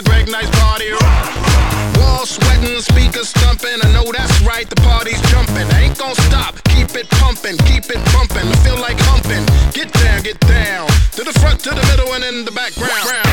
a Greg Nice party rock. Wall sweating, speakers thumping. I know that's right, the party's jumping. I ain't gonna stop, keep it pumping, keep it bumping. I feel like humping. Get down, get down. To the front, to the middle, and in the background.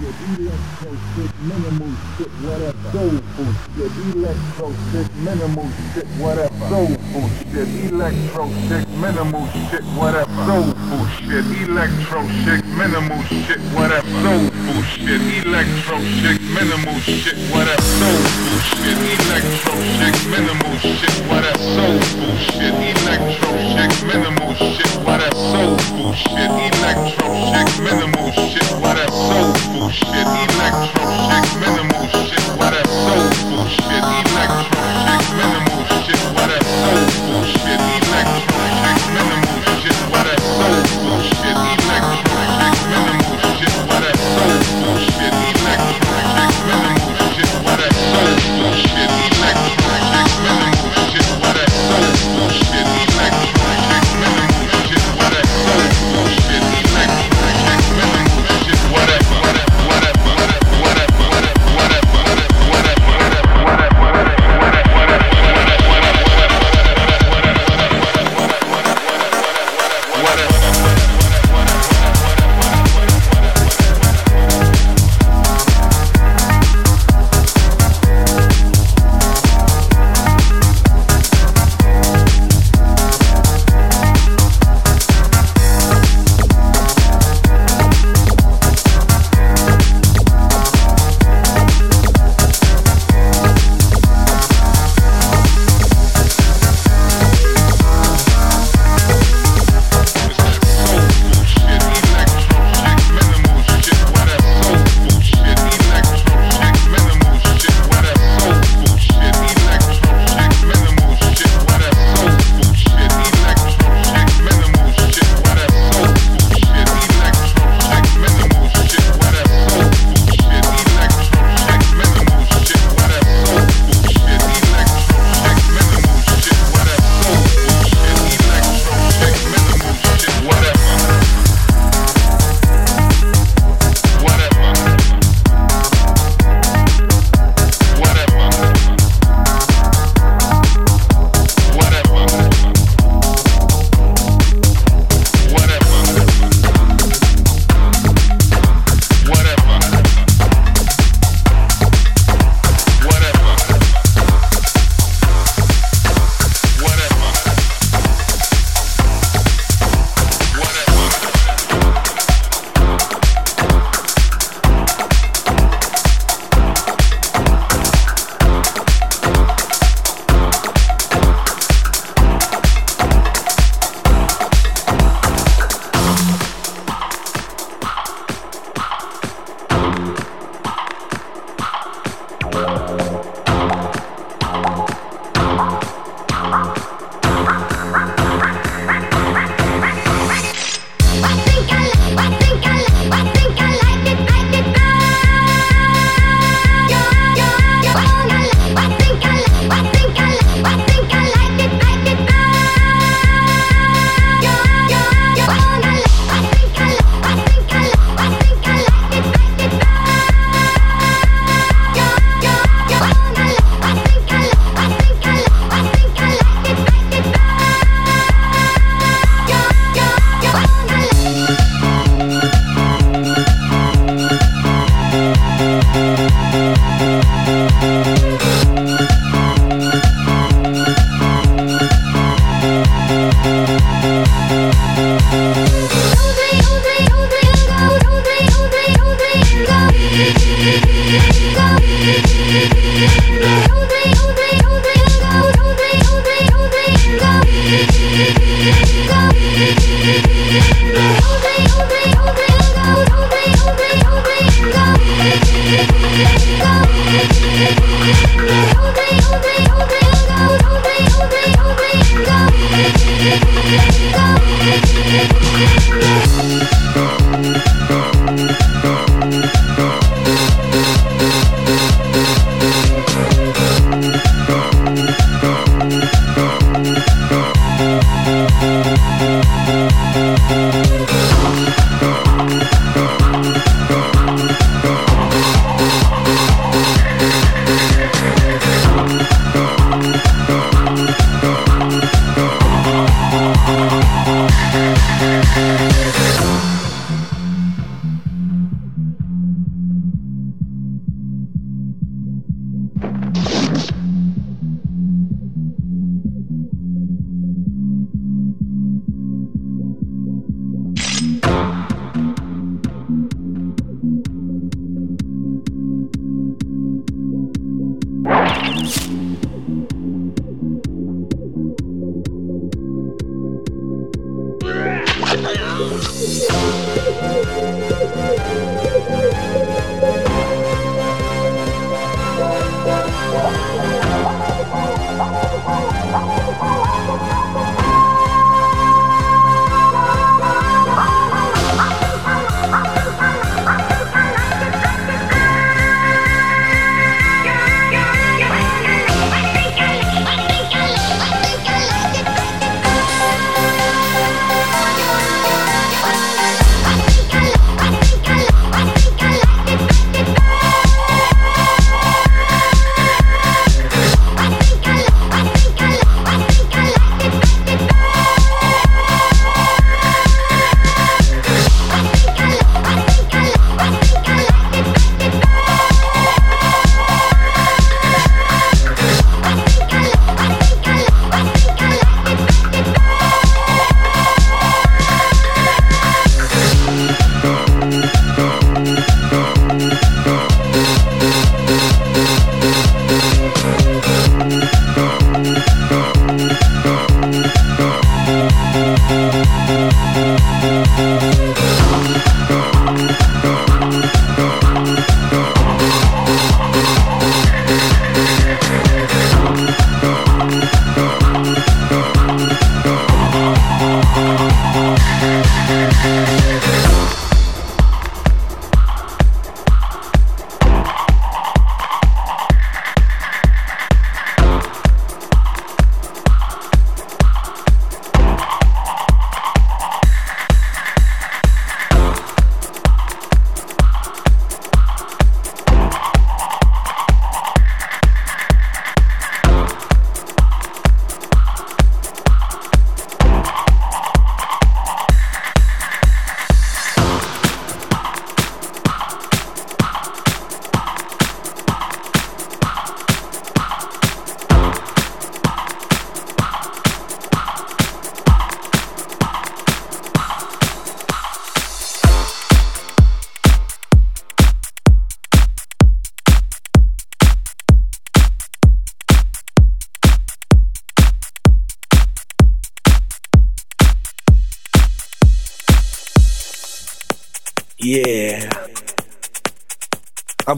your electro shit, minimal shit, whatever. Soulful shit, electro shit, minimal shit, whatever. Soulful shit, electro shit, minimal shit, whatever. Soulful shit, electro shit, minimal shit, whatever. Soulful shit, electro shit, minimal shit, whatever. Soulful shit, electro shit, minimal shit, whatever. Soulful shit, electro shit, minimal shit, whatever. Soulful shit, electro shit, minimal shit, whatever. Soulful soulful shit, electro shit, minimal shit, why that soulful shit, electro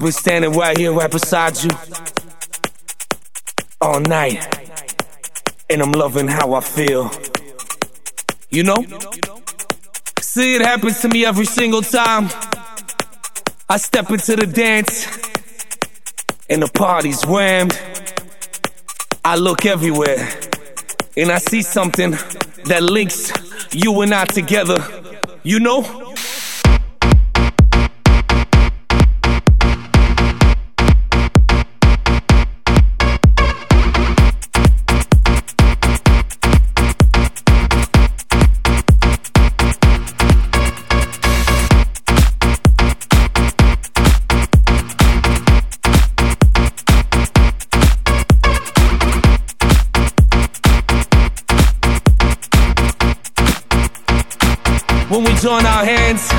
been standing right here, right beside you, all night, and I'm loving how I feel. You know? See, it happens to me every single time. I step into the dance, and the party's rammed. I look everywhere, and I see something that links you and I together. You know? Join our hands.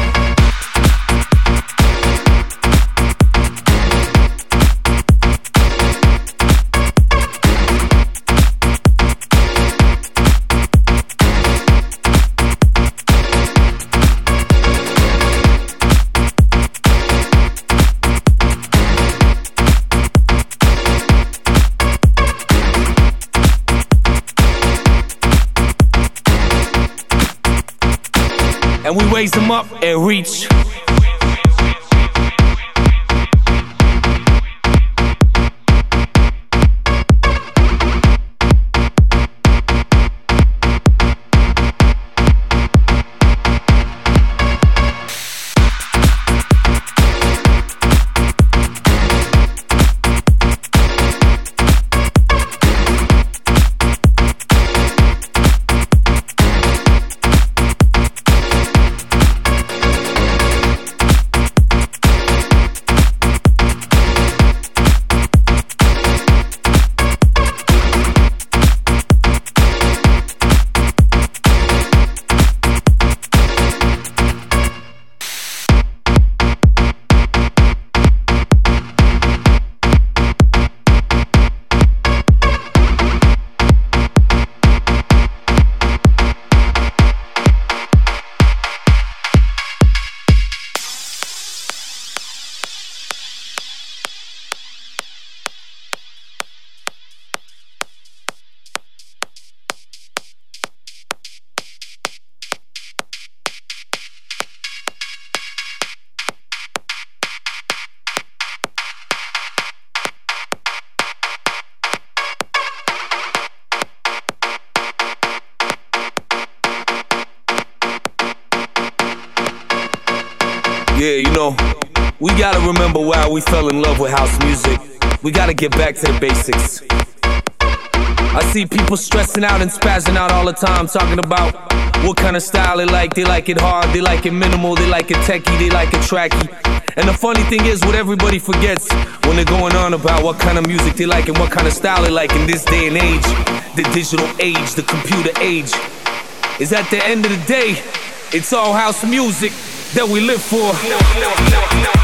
Remember why we fell in love with house music. We gotta get back to the basics. I see people stressing out and spazzing out all the time, talking about what kind of style they like. They like it hard, they like it minimal, they like it techie, they like it tracky. And the funny thing is, what everybody forgets when they're going on about what kind of music they like and what kind of style they like in this day and age, the digital age, the computer age, is at the end of the day, it's all house music that we live for. and we raise